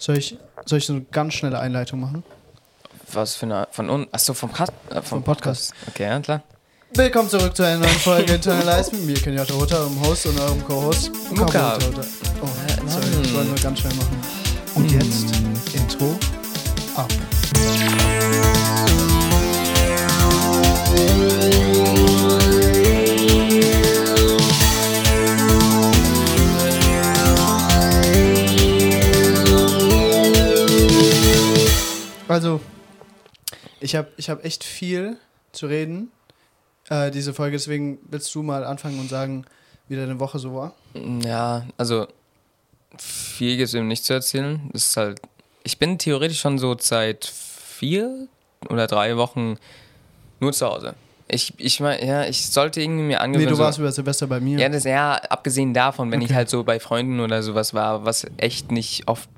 Soll ich, soll ich so eine ganz schnelle Einleitung machen? Was für eine. Von uns? Achso, vom, äh, vom, Vom Podcast. Okay, ja, klar. Willkommen zurück zu einer neuen Folge Internalize mit mir, Kenyatta Hutter, eurem Host und eurem Co-Host. Hutter. Oh, Äh, sorry, ich wollte nur ganz schnell machen. Und jetzt Intro ab. Also, ich habe ich hab echt viel zu reden, äh, diese Folge. Deswegen willst du mal anfangen und sagen, wie deine Woche so war? Ja, also viel gibt es eben nicht zu erzählen. Das ist halt. Ich bin theoretisch schon so seit vier oder drei Wochen nur zu Hause. Ich, ich meine, ja, ich sollte irgendwie mir Nee, angewöhnen. du so, warst über Silvester bei mir. ja, das ja, abgesehen davon, wenn ich Okay. halt so bei Freunden oder sowas war, was echt nicht oft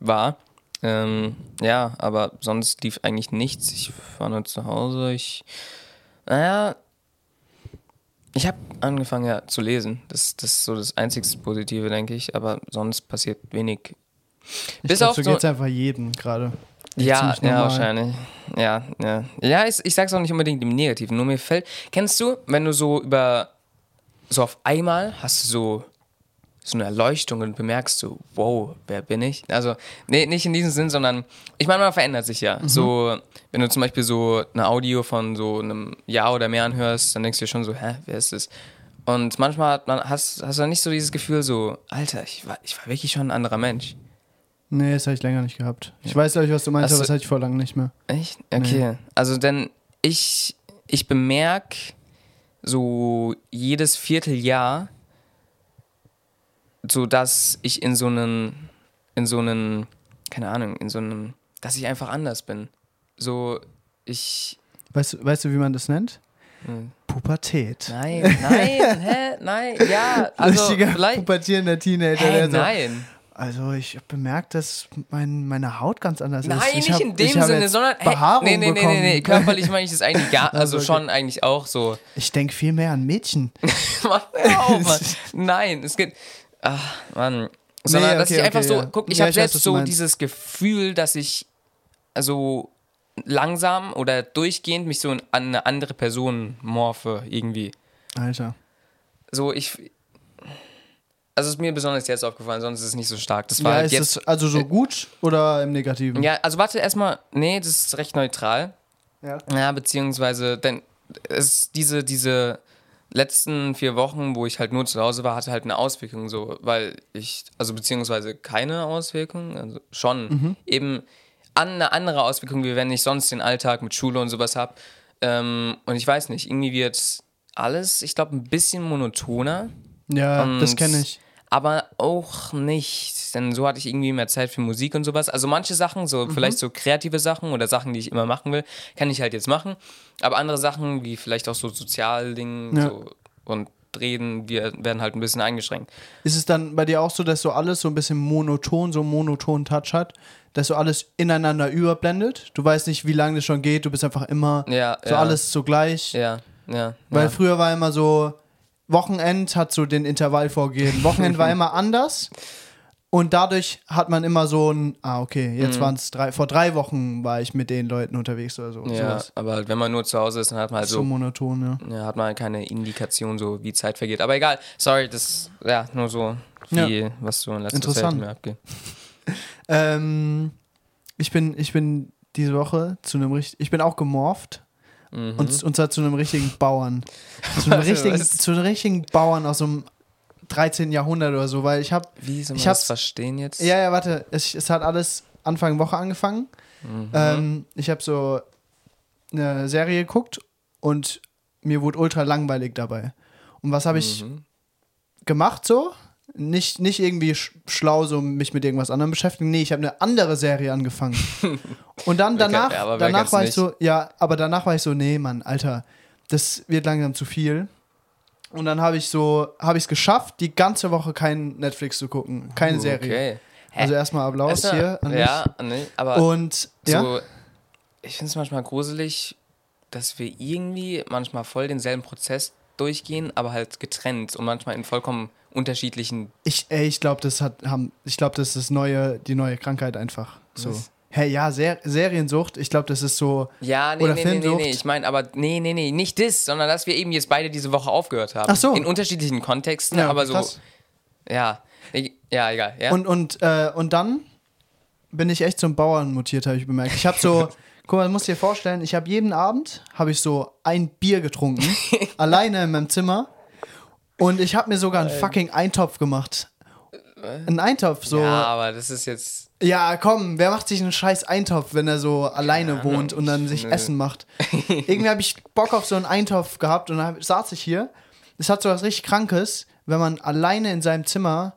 war. Ähm, ja, aber sonst lief eigentlich nichts. Ich war nur zu Hause. Ich, naja, ich habe angefangen ja zu lesen. Das, das ist so das einzigste Positive, denke ich. Aber sonst passiert wenig. ich bis glaub, auf so geht's einfach jedem gerade. Ja, ja, wahrscheinlich. Ja, ja. Ja, ich, ich sag's auch nicht unbedingt im Negativen. Nur mir fällt. Kennst du, wenn du so über. So auf einmal hast du so. So eine Erleuchtung und bemerkst so, wow, wer bin ich? Also, nee, nicht in diesem Sinn, sondern ich meine, man verändert sich ja. Mhm. So, wenn du zum Beispiel so eine Audio von so einem Jahr oder mehr anhörst, dann denkst du dir schon so, hä, wer ist das? Und manchmal hat man, hast, hast du dann nicht so dieses Gefühl, so, Alter, ich war, ich war wirklich schon ein anderer Mensch. Nee, das habe ich länger nicht gehabt. Ich weiß, glaube ich, was du meinst, Hast aber das hatte ich vor lang nicht mehr. Echt? Okay. Also denn ich, ich bemerke so jedes Vierteljahr, so dass ich in so einen, in so einen, keine Ahnung, in so einem, dass ich einfach anders bin. So, ich. Weißt, du- weißt du, wie man das nennt? Hm. Pubertät. Nein, nein, hä? Nein, ja. Also Richtiger vielleicht. pubertierender Teenager. Hä, der so, nein. Also ich habe bemerkt, dass mein, meine Haut ganz anders ist. Nein, ich nicht hab, in dem Sinne, sondern hey, Behaarung nee, nee, nee, bekommen. nee, nee, körperlich meine ich das eigentlich gar, also Also, okay. schon eigentlich auch so. Ich denke viel mehr an Mädchen. Hör auf, Mann. Nein, es geht. Ach, Mann. Sondern, Nee, dass okay, ich einfach okay, so, ja. guck, ich Ja, habe weiß, selbst du so dieses Gefühl, dass ich also langsam oder durchgehend mich so an eine andere Person morphe, irgendwie. Alter. So, ich. Also, es ist mir besonders jetzt aufgefallen, sonst ist es nicht so stark. Das war Ja, halt ist jetzt. das also so gut oder im Negativen? Ja, also warte erstmal. Nee, das ist recht neutral. Ja. Ja, beziehungsweise, denn es diese, diese letzten vier Wochen, wo ich halt nur zu Hause war, hatte halt eine Auswirkung so, weil ich, also beziehungsweise keine Auswirkung, also schon eben an eine andere Auswirkung, wie wenn ich sonst den Alltag mit Schule und sowas habe. Ähm, und ich weiß nicht, irgendwie wird alles, ich glaube, ein bisschen monotoner Ja, das Und- kenne ich. Aber auch nicht, denn so hatte ich irgendwie mehr Zeit für Musik und sowas. Also manche Sachen, so Mhm. vielleicht so kreative Sachen oder Sachen, die ich immer machen will, kann ich halt jetzt machen. Aber andere Sachen, wie vielleicht auch so Sozialdinge Ja. so, und Reden, die werden halt ein bisschen eingeschränkt. Ist es dann bei dir auch so, dass so alles so ein bisschen monoton, so einen monotonen Touch hat, dass so alles ineinander überblendet? Du weißt nicht, wie lange das schon geht, du bist einfach immer Ja, so ja. alles so gleich. Ja, ja. Weil ja. früher war immer so, Wochenend hat so den Intervall vorgegeben. Wochenend war immer anders. Und dadurch hat man immer so ein, ah, okay, jetzt Mhm. waren es drei, vor drei Wochen war ich mit den Leuten unterwegs oder so. ja, sowas. aber halt, wenn man nur zu Hause ist, dann hat man halt So so, monoton, ja. ja, hat man halt keine Indikation, so wie Zeit vergeht. Aber egal, sorry, das, ja, nur so viel, was so in letzter Zeit Interessant. mir abgeht. Ähm, ich bin, ich bin diese Woche zu einem richtig, ich bin auch gemorpht. Mhm. Und, und zwar zu einem richtigen Bauern. Zu einem richtigen, zu einem richtigen Bauern aus dem 13. Jahrhundert oder so, weil ich habe Wie soll man Ich das verstehen jetzt? Ja, ja, warte. Es, es hat alles Anfang Woche angefangen. Mhm. Ähm, ich habe so eine Serie geguckt und mir wurde ultra langweilig dabei. Und was habe ich Mhm. gemacht so? Nicht, nicht irgendwie sch schlau, so mich mit irgendwas anderem beschäftigen. Nee, ich habe eine andere Serie angefangen. Und dann danach, ja, danach war ich nicht? so, ja, aber danach war ich so, nee, Mann, Alter, das wird langsam zu viel. Und dann habe ich so, habe ich es geschafft, die ganze Woche kein Netflix zu gucken, keine Serie. Okay. Also erstmal Applaus hier an ja, nee, aber. Und ja, so, ich finde es manchmal gruselig, dass wir irgendwie manchmal voll denselben Prozess durchgehen, aber halt getrennt und manchmal in vollkommen unterschiedlichen. Ich, ey, ich glaube, das hat, haben, ich glaube, das ist neue, die neue Krankheit einfach. So. Was? Hey, ja, Ser Seriensucht, ich glaube, das ist so. Ja, nee, Oder nee, nee, nee, Filmsucht. nee. Ich meine, aber nee, nee, nee, nicht das, sondern dass wir eben jetzt beide diese Woche aufgehört haben. Ach so. In unterschiedlichen Kontexten, Ja, aber so. krass. Ja. Ja, egal. Ja. Und, und, äh, und dann bin ich echt zum Bauern mutiert, habe ich bemerkt. Ich habe so, guck mal, du musst dir vorstellen, ich habe jeden Abend, habe ich so ein Bier getrunken, alleine in meinem Zimmer. Und ich habe mir sogar einen fucking Eintopf gemacht. Einen Eintopf, so. ja, Ja. aber das ist jetzt. komm, wer macht sich einen scheiß Eintopf, wenn er so alleine wohnt und dann sich Nö. Essen macht? Irgendwie habe ich Bock auf so einen Eintopf gehabt und dann saß ich hier. Es hat so was richtig Krankes, wenn man alleine in seinem Zimmer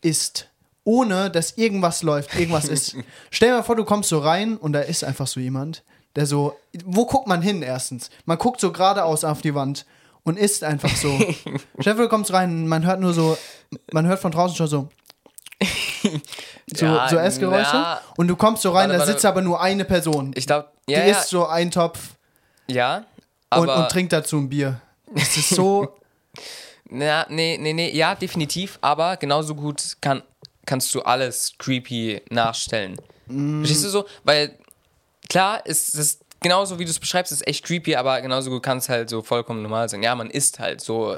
isst, ohne dass irgendwas läuft, irgendwas ist. Stell dir mal vor, du kommst so rein und da ist einfach so jemand, der so. Wo guckt man hin erstens? Man guckt so geradeaus auf die Wand und isst einfach so. Stell dir vor, du kommst rein, man hört nur so, man hört von draußen schon so. So, Ja, so Essgeräusche. ja. Und du kommst so rein, Warte, da sitzt aber nur eine Person. Ich glaube, die ja, ja, isst so einen Topf ja. und, und trinkt dazu ein Bier. Das ist so. Na, nee, nee, nee, ja, definitiv, aber genauso gut kann, kannst du alles creepy nachstellen. Mm. Verstehst du so? Weil, klar, ist es genauso wie du es beschreibst, ist echt creepy, aber genauso gut kann es halt so vollkommen normal sein. Ja, man isst halt so,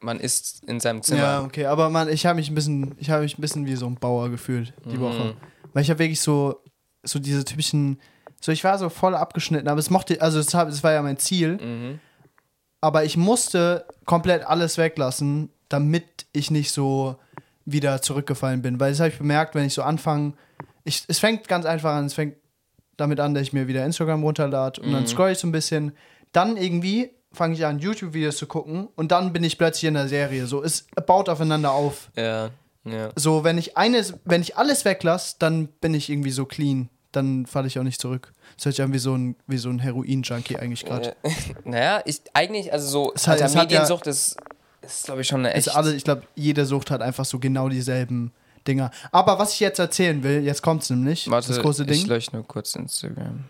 man isst in seinem Zimmer. Ja, okay, aber man, ich habe mich ein bisschen, ich habe mich ein bisschen wie so ein Bauer gefühlt die Mhm. Woche, weil ich habe wirklich so, so diese typischen, so ich war so voll abgeschnitten, aber es mochte, also es war ja mein Ziel, Mhm. aber ich musste komplett alles weglassen, damit ich nicht so wieder zurückgefallen bin, weil das habe ich bemerkt, wenn ich so anfange, ich, es fängt ganz einfach an, es fängt damit an, dass ich mir wieder Instagram runterlade und dann scroll ich so ein bisschen, dann irgendwie fange ich an YouTube-Videos zu gucken und dann bin ich plötzlich in der Serie, so es baut aufeinander auf. Ja, ja. So, wenn ich eines, wenn ich alles weglasse, dann bin ich irgendwie so clean. Dann falle ich auch nicht zurück. Das hört sich an wie so ein, wie so ein Heroin-Junkie eigentlich gerade. Äh, naja, ich eigentlich, also so, Es hat- Alter, hat ja- Mediensucht ist, ist glaube ich, schon eine echt. Ist alle, ich glaube, jede Sucht hat einfach so genau dieselben Dinger. Aber was ich jetzt erzählen will, jetzt kommt es nämlich, Warte, das große ich Ding. lösche nur kurz Instagram.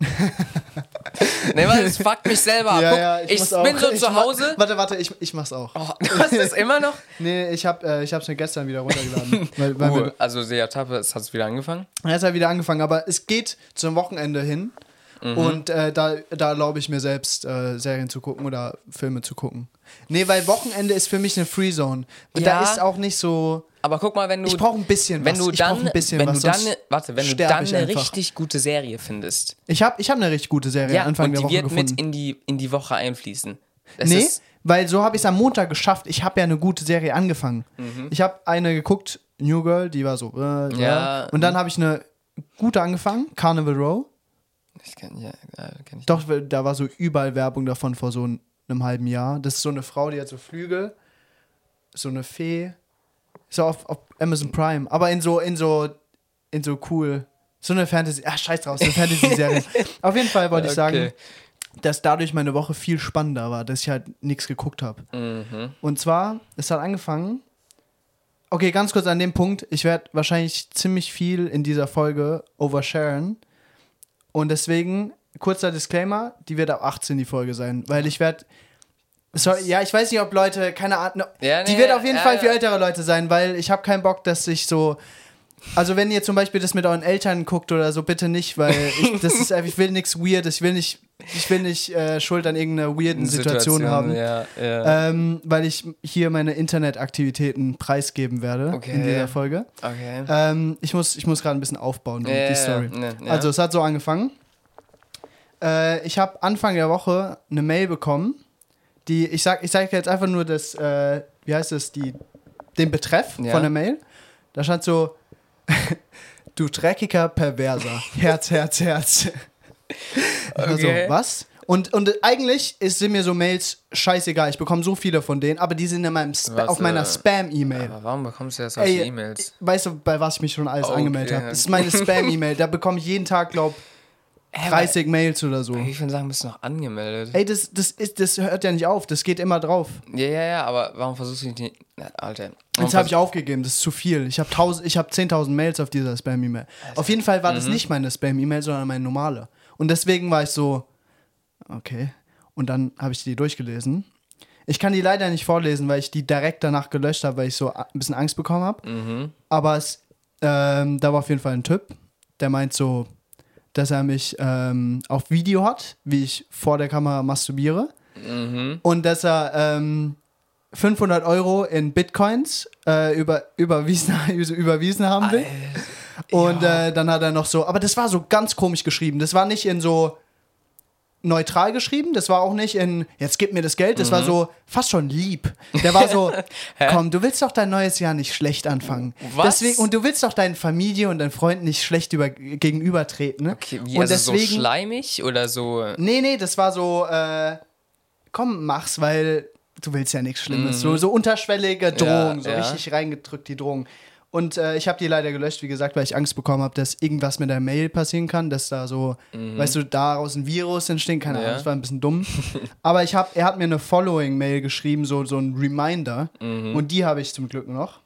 nee, weil es fuckt mich selber ab. Ja, Guck, ja, ich auch- bin so ich zu Hause. Warte, warte, ich, ich mach's auch. Oh, du hast es immer noch? Nee, ich hab, äh, ich hab's mir gestern wieder runtergeladen. weil, weil Uh, wir, also sehr Tappe, es hat wieder angefangen. jetzt hat wieder angefangen, aber es geht zum Wochenende hin. Mhm. Und äh, da, da erlaube ich mir selbst, äh, Serien zu gucken oder Filme zu gucken. Nee, weil Wochenende ist für mich eine Free Zone. Da Ja. ist auch nicht so. Aber guck mal, wenn du, Ich brauche ein bisschen wenn was. du dann, ein bisschen wenn was. du dann, warte, wenn du dann eine einfach. richtig gute Serie findest, Ich habe ich hab eine richtig gute Serie ja, Anfang und der die Woche wird gefunden. mit in die, in die Woche einfließen. Das nee, weil so habe ich es am Montag geschafft. Ich habe ja eine gute Serie angefangen. Ich habe eine geguckt, New Girl, die war so. Äh, Mhm. Ja. Und dann habe ich eine gute angefangen, Carnival Row. Ich kenn, ja, ja, kenn ich. Doch, da war so überall Werbung davon vor so einem halben Jahr. Das ist so eine Frau, die hat so Flügel, so eine Fee. So auf, auf Amazon Prime, aber in so, in so, in so cool. So eine Fantasy, ach scheiß draus, eine Fantasy-Serie. auf jeden Fall wollte ich sagen, Okay. dass dadurch meine Woche viel spannender war, dass ich halt nichts geguckt habe. Mhm. Und zwar, es hat angefangen. Okay, ganz kurz an dem Punkt. Ich werde wahrscheinlich ziemlich viel in dieser Folge oversharen. Und deswegen, kurzer Disclaimer, die wird ab 18 die Folge sein. Weil ich werde. Ja, ich weiß nicht, ob Leute, keine Ahnung. Ja, die nee, wird auf jeden ja, Fall für ältere Leute sein, weil ich habe keinen Bock, dass ich so. Also wenn ihr zum Beispiel das mit euren Eltern guckt oder so, bitte nicht, weil ich, das ist, ich will nichts Weirdes, ich will nicht, ich will nicht äh, Schuld an irgendeiner weirden Situation, haben. Ja, ja. Ähm, weil ich hier meine Internetaktivitäten preisgeben werde Okay. in dieser Folge. okay. Ähm, ich muss, ich muss gerade ein bisschen aufbauen, die, Ja, die Story. Also, es hat so angefangen. Äh, ich habe Anfang der Woche eine Mail bekommen, die, ich sag, ich sag jetzt einfach nur das, äh, wie heißt es, die, den Betreff von der Mail. Da stand so, du dreckiger Perverser. Herz, Herz, Herz. Also, Okay. was? Und, und eigentlich ist, sind mir so Mails scheißegal. Ich bekomme so viele von denen, aber die sind in meinem Spa Was, auf meiner äh, Spam-E-Mail. Aber warum bekommst du ja solche E-Mails? Weißt du, bei was ich mich schon alles Okay. angemeldet habe? Das ist meine Spam-E-Mail. Da bekomme ich jeden Tag, glaub Hä, 30 Mails oder so. Wie vielen Sachen bist du noch angemeldet? Ey, das, das, ist, das hört ja nicht auf. Das geht immer drauf. Ja, ja, ja, aber warum versuchst du nicht. Alter. Jetzt habe ich aufgegeben. Das ist zu viel. Ich habe hab 10.000 Mails auf dieser Spam-E-Mail. Auf jeden Fall war das Mhm. nicht meine Spam-E-Mail, sondern meine normale. Und deswegen war ich so, okay. Und dann habe ich die durchgelesen. Ich kann die leider nicht vorlesen, weil ich die direkt danach gelöscht habe, weil ich so ein bisschen Angst bekommen habe. Mhm. Aber es, ähm, da war auf jeden Fall ein Typ, der meint so, dass er mich ähm, auf Video hat, wie ich vor der Kamera masturbiere. Mhm. Und dass er ähm, 500 Euro in Bitcoins äh, über, überwiesen, überwiesen haben will. Und äh, dann hat er noch so, aber das war so ganz komisch geschrieben. Das war nicht in so neutral geschrieben, das war auch nicht in, jetzt gib mir das Geld, das war so fast schon lieb. Der war so, komm, du willst doch dein neues Jahr nicht schlecht anfangen. Was? Deswegen, und du willst doch deinen Familie und deinen Freunden nicht schlecht über, gegenübertreten. Ne? Okay, wie, und also so deswegen, schleimig oder so. Nee, nee, das war so, äh, komm, mach's, weil du willst ja nichts Schlimmes. So, so unterschwellige Drohung, so Mhm. ja. richtig reingedrückt, die Drohung. Und äh, ich habe die leider gelöscht, wie gesagt, weil ich Angst bekommen habe, dass irgendwas mit der Mail passieren kann, dass da so, weißt du, daraus ein Virus entstehen kann. Mhm. Ja. Das war ein bisschen dumm. Aber ich hab, er hat mir eine Following-Mail geschrieben, so, so ein Reminder. Mhm. Und die habe ich zum Glück noch.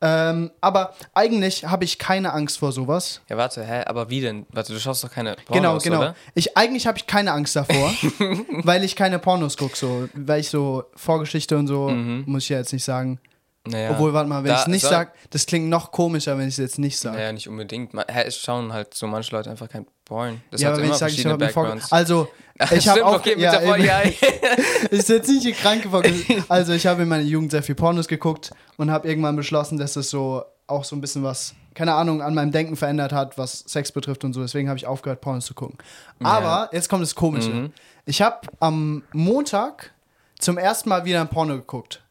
Ähm, aber eigentlich habe ich keine Angst vor sowas. Ja, warte, hä, aber wie denn? Warte, du schaust doch keine Pornos, Genau, genau. oder? Ich, eigentlich habe ich keine Angst davor, weil ich keine Pornos gucke, so, weil ich so Vorgeschichte und so, muss ich ja jetzt nicht sagen. Naja. Obwohl, warte mal, wenn ich es nicht soll- sage, das klingt noch komischer, wenn ich es jetzt nicht sage. Naja, nicht unbedingt. Man, hä, es schauen halt so manche Leute einfach kein Porn. Das ja, hat aber wenn ich sage, ich habe mir vor... Also, ich habe Stimmt, auch... okay, mit ja, eben- ja, ist jetzt nicht die kranke Vorgeschichte. Also, ich habe in meiner Jugend sehr viel Pornos geguckt und habe irgendwann beschlossen, dass es so auch so ein bisschen was, keine Ahnung, an meinem Denken verändert hat, was Sex betrifft und so. Deswegen habe ich aufgehört, Pornos zu gucken. Aber jetzt kommt das Komische. Mhm. Ich habe am Montag zum ersten Mal wieder ein Porno geguckt.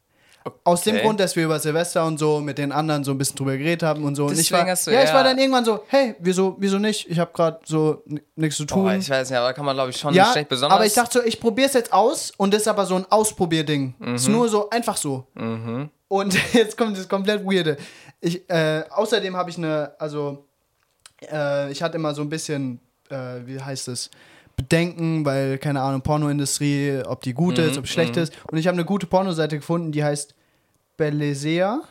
Aus dem Okay. Grund, dass wir über Silvester und so mit den anderen so ein bisschen drüber geredet haben und so. und ich Deswegen war, hast du ja, ich eher- war dann irgendwann so, hey, wieso, wieso nicht? Ich habe gerade so nichts zu tun. Boah, ich weiß nicht, aber da kann man, glaube ich, schon Ja, schlecht besonders. aber ich dachte so, ich probiere es jetzt aus und das ist aber so ein Ausprobierding. Ist Mhm. nur so, einfach so. Und jetzt kommt das komplett Weirde. Ich, äh, außerdem habe ich eine, also, äh, ich hatte immer so ein bisschen, äh, wie heißt es, Bedenken, weil, keine Ahnung, Pornoindustrie, ob die gut Mhm, ist, ob schlecht ist. Und ich habe eine gute Pornoseite gefunden, die heißt Belezea.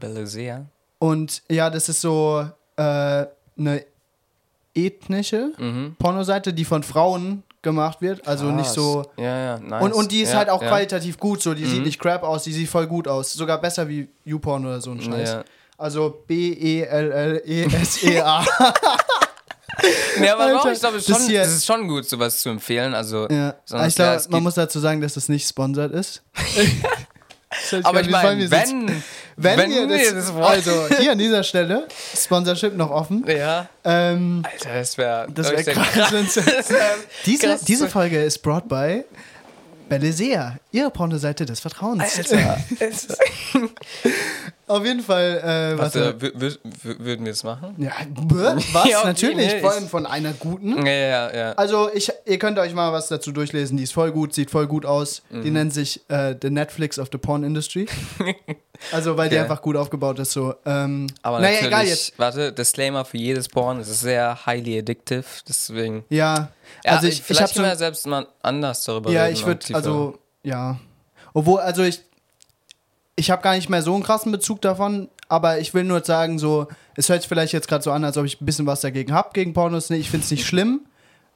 Belezea. Und ja, das ist so äh, eine ethnische Mhm. Pornoseite, die von Frauen gemacht wird. Also nicht Krass. so. Ja, ja, nice. Und, und die ist ja, halt auch ja. qualitativ gut, so. Die sieht Mhm. nicht crap aus, die sieht voll gut aus. Sogar besser wie YouPorn oder so ein Scheiß. Ja. Also B-E-L-L-E-S-E-A. Ja, aber Alter, doch, ich glaube, es ist das schon- es ist schon gut, sowas zu empfehlen. Also, ja. Ich glaube, man muss dazu sagen, dass das nicht sponsert ist. aber ich meine, wenn, wenn, wenn, ihr das, das wollen. also hier an dieser Stelle Sponsorship noch offen. ja, Ähm, Alter, das wäre Das wär krass, wenn's- diese, diese Folge ist brought by Belezea, ihre Pornoseite des Vertrauens. Alter, Auf jeden Fall, äh, was, warte. äh, wür- würden wir es machen? Ja, was? Ja, Natürlich, nee, vor ich- allem von einer guten. Ja, ja, ja. Also, ich, ihr könnt euch mal was dazu durchlesen. Die ist voll gut, sieht voll gut aus. Mhm. Die nennt sich äh, The Netflix of the Porn Industry. also, weil die Okay. einfach gut aufgebaut ist. So. Ähm, Aber naja, egal jetzt. warte, Disclaimer für jedes Porn, es ist sehr highly addictive, deswegen. Ja, Ja, also ich, ich vielleicht habe können so wir selbst mal anders darüber Ja, reden. ich und würde, also, ja. Obwohl, also ich, ich habe gar nicht mehr so einen krassen Bezug davon, aber ich will nur sagen, so, es hört sich vielleicht jetzt gerade so an, als ob ich ein bisschen was dagegen habe, gegen Pornos. Nee, ich finde es nicht schlimm,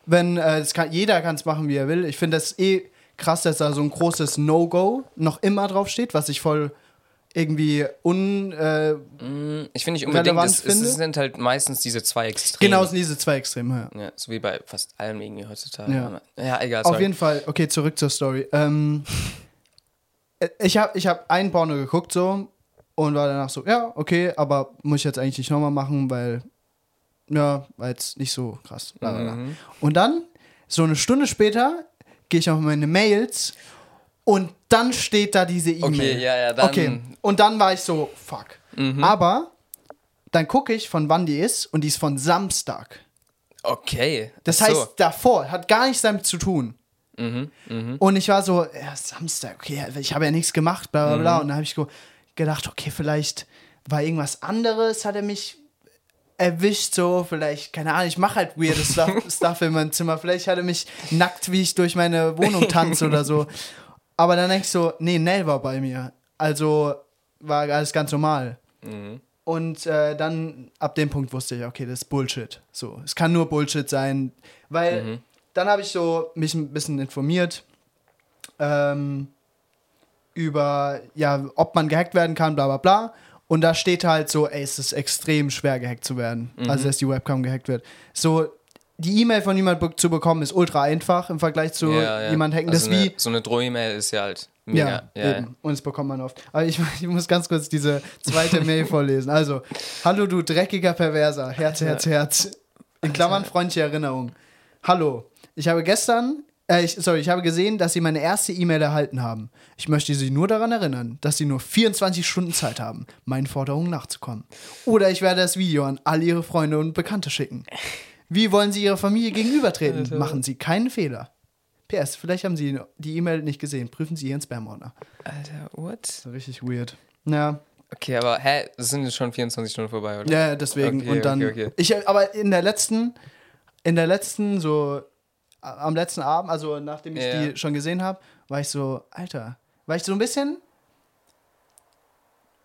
wenn, äh, kann, jeder kann es machen, wie er will. Ich finde das eh krass, dass da so ein großes No-Go noch immer draufsteht, was ich voll irgendwie un, äh, Mm, Ich finde nicht unbedingt, es, es finde. sind halt meistens diese zwei Extreme. genau sind diese zwei Extreme, ja. Ja, so wie bei fast allem irgendwie heutzutage. Ja. Ja, egal, Auf sorry. jeden Fall, okay, zurück zur Story. Ähm, äh, ich habe ich hab einen Porno geguckt so und war danach so, ja, okay, aber muss ich jetzt eigentlich nicht nochmal machen, weil, ja, war jetzt nicht so krass. Mhm. Und dann, so eine Stunde später, gehe ich auf meine Mails und dann steht da diese E-Mail. Okay, ja, ja, dann- Mhm. Okay, und dann war ich so, fuck. Aber dann gucke ich, von wann die ist und die ist von Samstag. Okay. Das so. heißt, davor hat gar nichts damit zu tun. Mhm, Und ich war so, ja, Samstag, okay, ich habe ja nichts gemacht, bla bla Mhm. bla. Und dann habe ich gedacht, okay, vielleicht war irgendwas anderes, hat er mich erwischt, so, vielleicht, keine Ahnung, ich mache halt weirdes Stuff, Stuff in meinem Zimmer. Vielleicht hat er mich nackt, wie ich durch meine Wohnung tanze oder so. Aber dann denke ich so, nee, Nell war bei mir. Also war alles ganz normal. Mhm. Und äh, dann ab dem Punkt wusste ich, okay, das ist Bullshit. So, es kann nur Bullshit sein, weil Mhm. Dann habe ich so mich ein bisschen informiert ähm, über, ja, ob man gehackt werden kann, bla bla bla. Und da steht halt so, ey, es ist extrem schwer gehackt zu werden. Mhm. Also, dass die Webcam gehackt wird. So, die E-Mail von jemand be- zu bekommen, ist ultra einfach im Vergleich zu Ja, ja. jemand hacken. Also das wie. eine, so eine Droh-E-Mail ist ja halt Ja, mega. Ja, ja, eben. Und das bekommt man oft. Aber ich, ich muss ganz kurz diese zweite Mail vorlesen. Also, hallo du dreckiger Perverser. Herz, Herz, Herz. In Klammern freundliche Erinnerung. Hallo, ich habe gestern, äh, ich, sorry, ich habe gesehen, dass Sie meine erste E-Mail erhalten haben. Ich möchte Sie nur daran erinnern, dass Sie nur 24 Stunden Zeit haben, meinen Forderungen nachzukommen. Oder ich werde das Video an all Ihre Freunde und Bekannte schicken. Wie wollen Sie Ihrer Familie gegenübertreten? Machen Sie keinen Fehler. PS, vielleicht haben Sie die E-Mail nicht gesehen. Prüfen Sie Ihren Spam-Ordner. Alter, what? So richtig weird. Ja, Okay, aber hä, das sind jetzt schon 24 Stunden vorbei, oder? ja, deswegen. Okay, und dann. okay, okay. Ich, aber in der letzten, in der letzten, so am letzten Abend, also nachdem ich Ja. die schon gesehen habe, war ich so, Alter, war ich so ein bisschen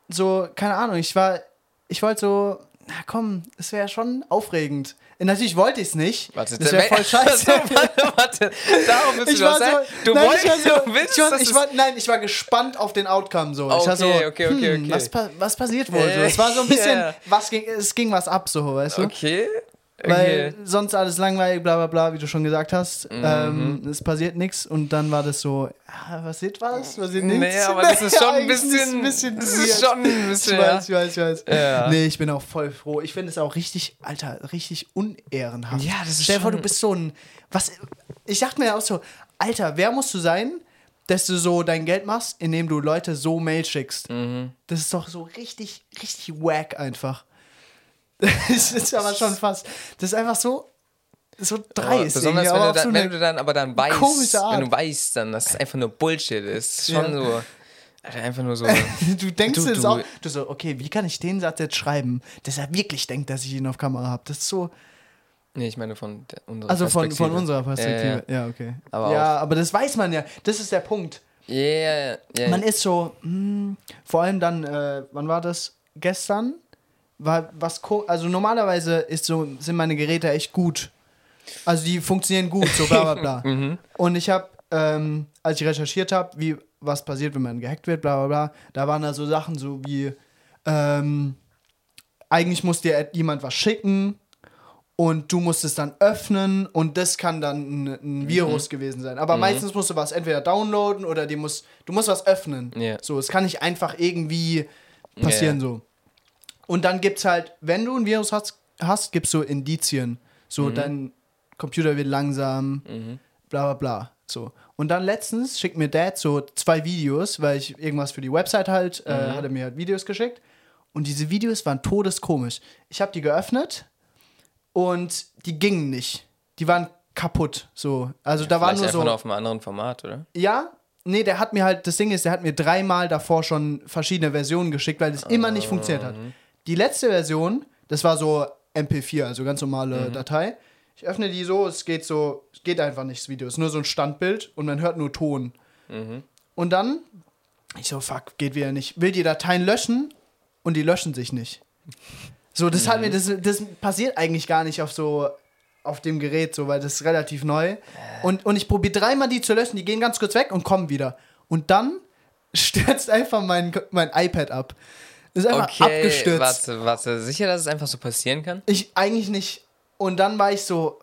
so, keine Ahnung, ich war, ich wollte so, na komm, es wäre schon aufregend. Natürlich wollte ich es nicht. Warte, das wäre voll scheiße. warte, warte. Darauf willst Ich du war so, Du nein, wolltest, ich war so, du willst, ich war, ich war, nein, ich war gespannt auf den Outcome so. ich war so, Okay, okay, okay, hm, okay. Was, was passiert wohl? So. Es war so ein bisschen, ja. was ging, es ging was ab so, weißt du? Okay. Weil Okay. sonst alles langweilig, bla bla bla, wie du schon gesagt hast. Mhm. Ähm, es passiert nichts und dann war das so, ja, passiert was? Passiert nichts? Nee, aber das ist schon ein bisschen. ein bisschen das ist schon ein Ich bisschen. weiß, Ja, ich weiß, ich weiß. Ja. Nee, ich bin auch voll froh. Ich finde es auch richtig, Alter, richtig unehrenhaft. Ja, das ist Stell dir vor, du bist so ein. Was. Ich dachte mir auch so, Alter, wer musst du sein, dass du so dein Geld machst, indem du Leute so Mail schickst? Mhm. Das ist doch so richtig, richtig wack einfach. Das ist aber schon fast. Das ist einfach so. So dreist. besonders irgendwie, wenn du, dann, so wenn du dann aber dann weißt, wenn du weißt, dann, dass es einfach nur Bullshit ist. Ist Schon Ja. so. Alter, einfach nur so. Du denkst Du- es du- auch. Du so, okay, wie kann ich den Satz jetzt schreiben, dass er wirklich denkt, dass ich ihn auf Kamera habe? Das ist so. nee, ich meine von unserer Also von, Perspektive. von unserer Perspektive. Ja, Ja, okay. Aber ja, aber das weiß man ja. Das ist der Punkt. ja. Yeah, yeah. Man ist so, hm, vor allem dann, äh, wann war das? Gestern? Was also normalerweise ist so, sind meine Geräte echt gut. Also die funktionieren gut, so bla bla bla. Und ich habe, ähm, als ich recherchiert habe, wie was passiert, wenn man gehackt wird, bla bla bla, da waren da so Sachen so wie, ähm, eigentlich muss dir jemand was schicken und du musst es dann öffnen und das kann dann ein, ein Virus gewesen sein. Aber meistens musst du was entweder downloaden oder die muss, du musst was öffnen. Ja. So, es kann nicht einfach irgendwie passieren Ja. so. Und dann gibt's halt, wenn du ein Virus hast, hast gibt's so Indizien. So, dein Computer wird langsam, bla bla bla. So. Und dann letztens schickt mir Dad so zwei Videos, weil ich irgendwas für die Website halt, äh, hat er mir halt Videos geschickt. Und diese Videos waren todeskomisch. Ich habe die geöffnet und die gingen nicht. Die waren kaputt. So. Also da war nur so. auf einem anderen Format, oder? Ja, nee, der hat mir halt, das Ding ist, der hat mir dreimal davor schon verschiedene Versionen geschickt, weil das immer nicht funktioniert hat. Die letzte Version, das war so MP4, also ganz normale Datei. Ich öffne die so, es geht so, es geht einfach nicht, das Video. Es ist nur so ein Standbild und man hört nur Ton. Und dann, ich so, fuck, geht wieder nicht. Will die Dateien löschen und die löschen sich nicht. So, das hat mir, das, das passiert eigentlich gar nicht auf so, auf dem Gerät, so, weil das ist relativ neu. Und, und ich probiere dreimal die zu löschen, die gehen ganz kurz weg und kommen wieder. Und dann stürzt einfach mein, mein iPad ab. Ist einfach Okay, abgestürzt. warte, warte. Sicher, dass es einfach so passieren kann? Ich eigentlich nicht. Und dann war ich so,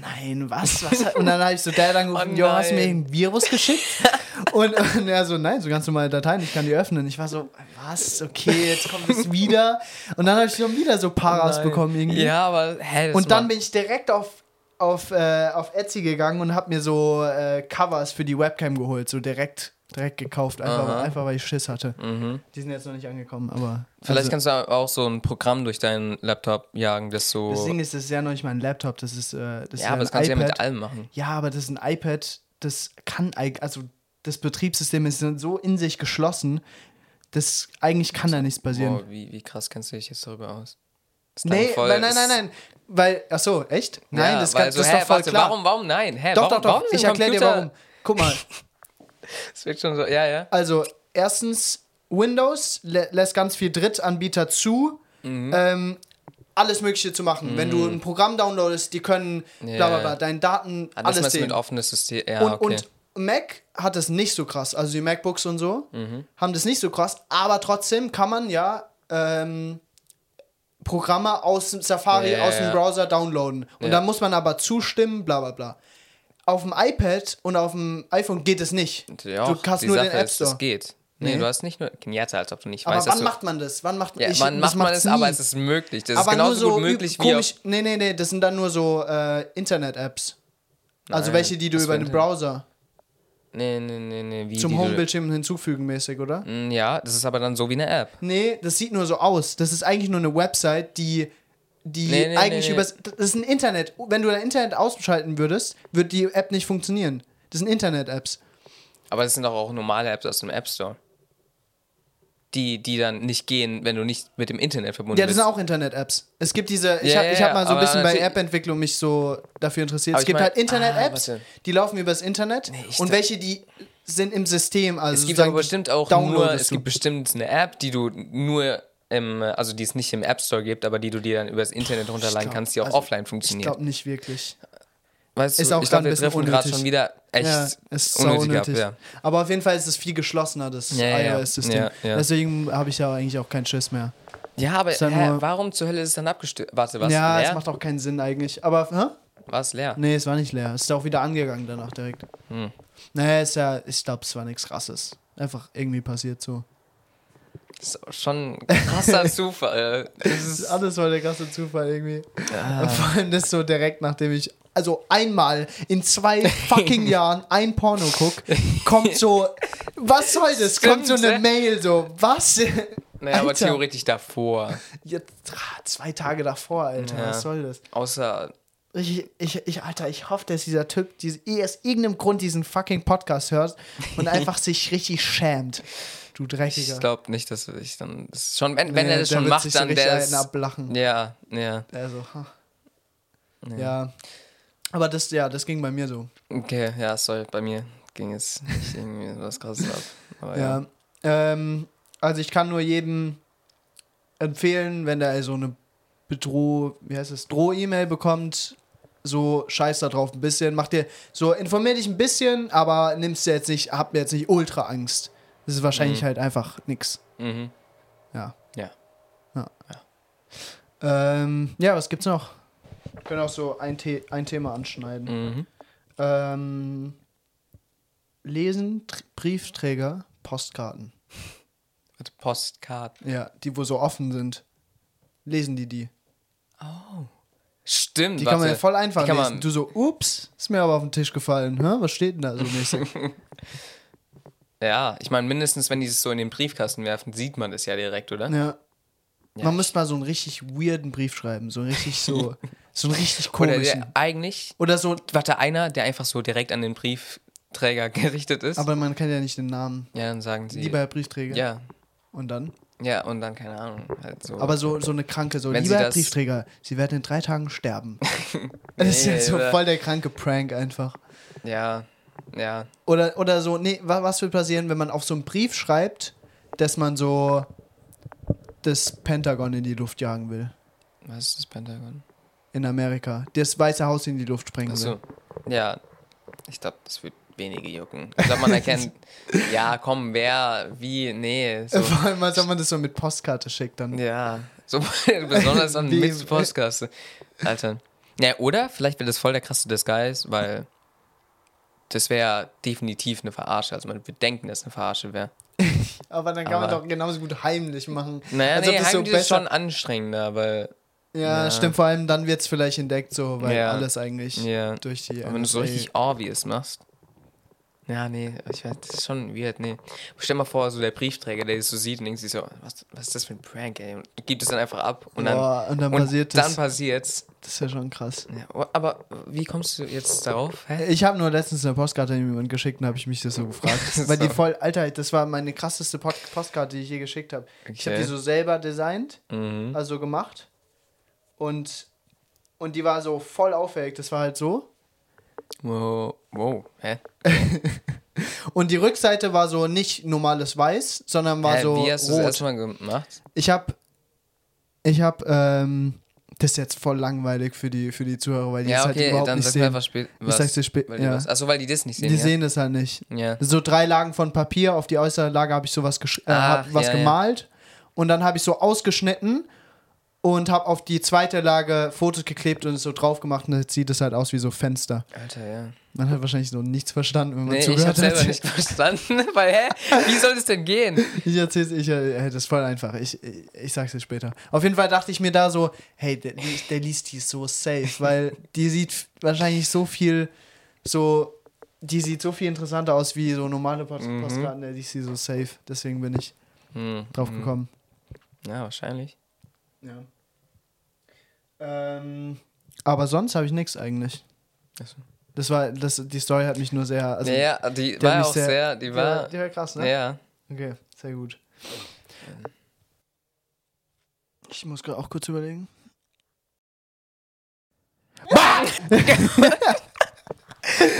nein, was? was und dann habe ich so Dad angerufen, Oh jo, hast du mir ein Virus geschickt? und, und er so, nein, so ganz normale Dateien, ich kann die öffnen. Ich war so, was? Okay, jetzt kommt es wieder. Und dann habe ich schon wieder so Paras Nein. bekommen irgendwie. Ja, aber hä, und dann bin ich direkt auf, auf, äh, auf Etsy gegangen und habe mir so äh, Covers für die Webcam geholt, so direkt, direkt gekauft, einfach, Aha. einfach weil ich Schiss hatte. Die sind jetzt noch nicht angekommen, aber. Vielleicht also, kannst du auch so ein Programm durch deinen Laptop jagen, das so. das Ding ist, das ist ja noch nicht mal ein Laptop, das ist, äh, das ist ja, aber das kannst du ja iPad. mit allem machen. Ja, aber das ist ein iPad, das kann also das Betriebssystem ist so in sich geschlossen, das eigentlich kann da nichts passieren. Boah, wie, wie krass kennst du dich jetzt darüber aus? Nee, voll- weil, nein, nein, nein, weil ach so, echt? Nein, Ja, das, kann, so, das ist hä, doch voll warte, klar. Warum, warum, nein? Hä, doch, warum, doch, doch, warum ich erkläre dir warum. Guck mal, Das wird schon so, ja, ja. also erstens Windows lä lässt ganz viel Drittanbieter zu. Mhm. Ähm, alles Mögliche zu machen. Wenn du ein Programm downloadest, die können bla bla Ja. bla, deine Daten, Ah, das alles sehen. mit offenes System. Ja, und, okay. und Mac hat es nicht so krass. Also die MacBooks und so haben das nicht so krass, aber trotzdem kann man ja ähm, Programme aus dem Safari, ja, aus dem. Browser downloaden. Und Ja. dann muss man aber zustimmen, bla bla bla. Auf dem iPad und auf dem iPhone geht es nicht. Ja, du die nur Sache den App ist, Store. Das geht. Nee, Nee. du hast nicht nur Kenyatta, als ob du nicht aber weißt, dass wann macht man das? Wann macht ja, ich, wann das macht man macht's es, aber nie. es ist möglich. Das aber ist nur genauso so gut möglich wie komisch. Nee, nee, nee, das sind dann nur so äh, Internet-Apps. Also welche, die du das über den. Browser Nee, nee, nee, nee, wie zum Homebildschirm hinzufügen mäßig, oder? Mm, Ja, das ist aber dann so wie eine App. Nee, das sieht nur so aus. Das ist eigentlich nur eine Website, die, die Nee, nee, eigentlich nee, übers. Das ist ein Internet. Wenn du dein Internet ausschalten würdest, würde die App nicht funktionieren. Das sind Internet-Apps. Aber das sind doch auch normale Apps aus dem App Store. Die, die dann nicht gehen, wenn du nicht mit dem Internet verbunden Ja, das bist. sind auch Internet-Apps. Es gibt diese. Ich Ja, habe ja, hab mal so ein bisschen bei App-Entwicklung mich so dafür interessiert. Aber es gibt mein- halt Internet-Apps, ah, die laufen übers Internet und welche, die sind im System. Also es gibt aber bestimmt auch nur, es gibt bestimmt eine App, die du nur im, also die es nicht im App Store gibt, aber die du dir dann übers Internet runterladen glaub, kannst, die auch also, offline Ich funktionieren. glaube nicht wirklich. Weißt du, ist auch ich glaube, wir treffen gerade unnötig. schon wieder echt Ja, ist so unnötig ab, unnötig. ja. Aber auf jeden Fall ist es viel geschlossener, das Ja, iOS-System. Ja. Deswegen habe ich ja eigentlich auch keinen Schiss mehr. Ja, aber hä, warum zur Hölle ist es dann abgestürzt? Warte, was? ja, leer? es macht auch keinen Sinn eigentlich. Aber, hä? War es leer? Nee, es war nicht leer. Es ist auch wieder angegangen danach direkt. Hm. Nee, ist ja, ich glaube, es war nichts krasses. Einfach irgendwie passiert so. Das ist schon ein krasser Zufall. Das ist, alles war der krasse Zufall irgendwie. Und vor allem das so direkt, nachdem ich, also einmal in zwei fucking Jahren ein Porno guck, kommt so, was soll das? kommt so eine Stimmt, Mail, so, was? naja, aber Alter. theoretisch davor. Jetzt, ah, zwei Tage davor, Alter, Ja. was soll das? Außer, Ich, ich, ich, Alter, ich hoffe, dass dieser Typ diese, eh aus irgendeinem Grund diesen fucking Podcast hört und einfach sich richtig schämt. Du Dreckiger. ich glaube nicht, dass ich dann. Das schon, wenn, wenn Nee, er das schon macht, dann der ist. ablachen. Ja, ja. Also, ha. ja. Aber das, ja, das ging bei mir so. Okay, ja, sorry, bei mir ging es nicht irgendwie was krasses ab. Aber ja. Ja. Ähm, also ich kann nur jedem empfehlen, wenn der so eine Bedroh, wie heißt es, Droh-E-Mail bekommt, so scheiß da drauf ein bisschen, mach dir, so informier dich ein bisschen, aber nimmst dir jetzt nicht, hab mir jetzt nicht ultra Angst. Das ist wahrscheinlich Mhm. halt einfach nix. Mhm. Ja. Ja. Ähm, ja, was gibt's noch? Wir können auch so ein, The ein Thema anschneiden. Mhm. Ähm, lesen Tr Briefträger Postkarten. Mit Postkarten. Ja, die wo so offen sind. Lesen die die? Stimmt, Die warte. kann man ja voll einfach lesen. Du so, ups, ist mir aber auf den Tisch gefallen. Hä? Was steht denn da so mäßig? Ja, ich meine, mindestens, wenn die es so in den Briefkasten werfen, sieht man das ja direkt, oder? ja. Ja, Man müsste mal so einen richtig weirden Brief schreiben. So richtig so, so einen richtig Oder komischen. der eigentlich, Oder so, warte, einer, der einfach so direkt an den Briefträger gerichtet ist. aber man kennt ja nicht den Namen. ja, dann sagen sie. Lieber Herr Briefträger. Ja, Und dann? ja, und dann, keine Ahnung, halt so. Aber so, so eine kranke, so, Wenn lieber Herr Briefträger, Sie werden in drei Tagen sterben. das ist ja so oder- voll der kranke Prank einfach. ja, ja. Oder, oder so, nee, wa- was würde passieren, wenn man auf so einen Brief schreibt, dass man so das Pentagon in die Luft jagen will? Was ist das Pentagon? In Amerika. Das Weiße Haus in die Luft sprengen will. Achso. Ja, ich glaube, das wird wenige jucken. Ich glaube, man erkennt, ja, komm, wer, wie, nee. So. Vor allem, als man das so mit Postkarte schickt, dann. Ja, so besonders an Wie- mit Postkasse. Alter. Ja, oder vielleicht wäre das voll der krasse Disguise, weil das wäre definitiv eine Verarsche. Also man würde denken, dass es eine Verarsche wäre. Aber dann kann man Aber- doch genauso gut heimlich machen. Naja, Als ob nee, das so heimlich ist schon anstrengender, weil, Ja, Ja. stimmt. Vor allem dann wird es vielleicht entdeckt, so, weil Ja. alles eigentlich ja. durch die. Aber wenn du so NSA richtig obvious machst. Ja, nee, ich weiß, das ist schon weird, nee. Stell mal vor, so der Briefträger, der das so sieht und denkt sich so, was, was ist das für ein Prank, ey? Und gibt es dann einfach ab und dann, Boah, und dann und passiert dann das. passiert's. Das ist ja schon krass. Ja, oh, aber wie kommst du jetzt darauf? Hä? Ich habe nur letztens eine Postkarte an jemanden geschickt und habe ich mich das so gefragt. Weil die So. voll, Alter, das war meine krasseste Postkarte, die ich je geschickt habe. Ich habe Okay. die so selber designt, Mhm. also gemacht. Und, und die war so voll auffällig. Das war halt so. Wow, wow, hä? Und die Rückseite war so nicht normales Weiß, sondern war hä so wie hast du das rot. erstmal gemacht? Ich habe ich habe ähm, Das ist jetzt voll langweilig für die, für die Zuhörer, weil die Ja, es halt okay, überhaupt dann nicht sag mir sehen. einfach spät. Ich sag's dir spät. Weil die Ja. was, achso, weil die das nicht sehen. Die ja? sehen das halt nicht. Ja. So drei Lagen von Papier, auf die äußere Lage habe ich sowas gesch- äh, Ach, hab was ja, ja. gemalt und dann habe ich so ausgeschnitten und habe auf die zweite Lage Fotos geklebt und es so drauf gemacht und jetzt sieht es halt aus wie so Fenster. Alter, ja. Man hat wahrscheinlich so nichts verstanden, wenn man Nee, ich zugehört hab selber hat. nicht verstanden, weil, hä? Wie soll das denn gehen? Ich erzähl's, ich, äh, das ist voll einfach. Ich, ich, ich sag's dir später. Auf jeden Fall dachte ich mir da so, hey, der, liest- der liest die so safe, weil die sieht wahrscheinlich so viel, so, die sieht so viel interessanter aus wie so normale Post Mhm. Postkarten, der liest die so safe. Deswegen bin ich Hm. drauf gekommen. Ja, wahrscheinlich. Ja. Ähm, aber sonst habe ich nichts eigentlich. Ach so. Das war, das, die Story hat mich nur sehr, also, ja, ja, die war auch sehr, die war, die war krass, ne? ja. Okay, sehr gut. Ich muss gerade auch kurz überlegen.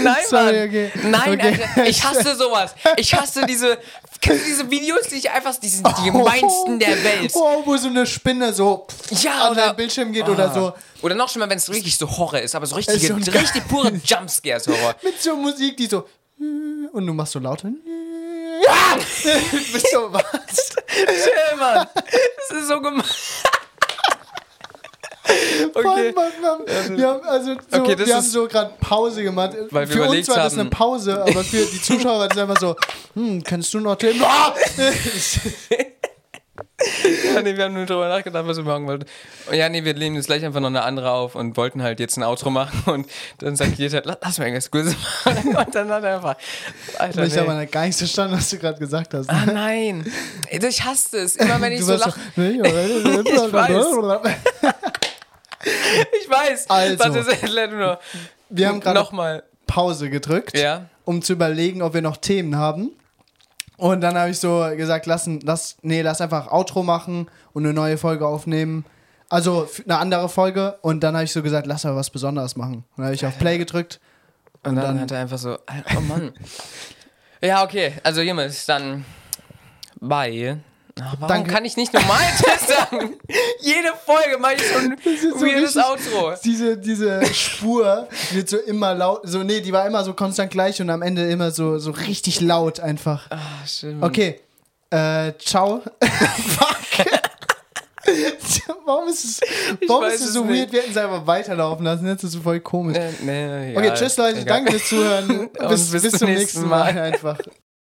Nein, Sorry, Mann. okay. Nein, Okay. Alter, ich hasse sowas. Ich hasse diese, kennst du diese Videos, die ich einfach, die sind die gemeinsten der Welt. Oh, wo so eine Spinne so Ja, an oder- dein Bildschirm geht oder Ah. so. Oder noch schlimmer, wenn es wirklich so Horror ist, aber so richtig, so richtig pure Jumpscares-Horror. Mit so Musik, die so. Und du machst so lauter. Ja! Du bist so was? Chill, Mann. Das ist so gemein. Okay. Mann, Mann, Mann. Wir haben, also so, Okay, das wir haben ist- so gerade Pause gemacht. Für uns war das eine Pause, aber für die Zuschauer ist es einfach so, hm, kennst du noch den? Ah! Ja, nee, wir haben nur drüber nachgedacht, was wir machen wollten. Und ja, nee, wir nehmen jetzt gleich einfach noch eine andere auf und wollten halt jetzt ein Outro machen und dann sagt jeder, "La- lass mal irgendwas Gutes machen. Und dann hat er einfach, Alter, ich habe nee. aber gar nicht verstanden, was du gerade gesagt hast. Ah nein, ich hasse es. Immer wenn ich du so lache. ich weiß. Ich weiß. Also. Warte, let nur. Wir haben gerade Nochmal. Pause gedrückt, Ja. um zu überlegen, ob wir noch Themen haben. Und dann habe ich so gesagt, lass, lass, nee, lass einfach Outro machen und eine neue Folge aufnehmen. Also eine andere Folge. Und dann habe ich so gesagt, lass aber was Besonderes machen. Und dann habe ich auf Play gedrückt. Und dann, dann- hat er einfach so, oh Mann. ja, okay. Also hiermit dann bei. Ach, warum Danke. kann ich nicht normal das sagen? Jede Folge mache ich so ein so weirdes richtig- Outro. Diese, diese Spur wird so immer laut. So, nee, die war immer so konstant gleich und am Ende immer so, so richtig laut einfach. Ah, stimmt. Okay. Äh, ciao. Fuck. warum ist es, warum ist es es so nicht. weird? Wir hätten es einfach weiterlaufen lassen. Jetzt ist es voll komisch. Nee, nee, Okay, tschüss Leute, Egal. danke fürs Zuhören. Und bis, bis, zum nächsten Mal einfach.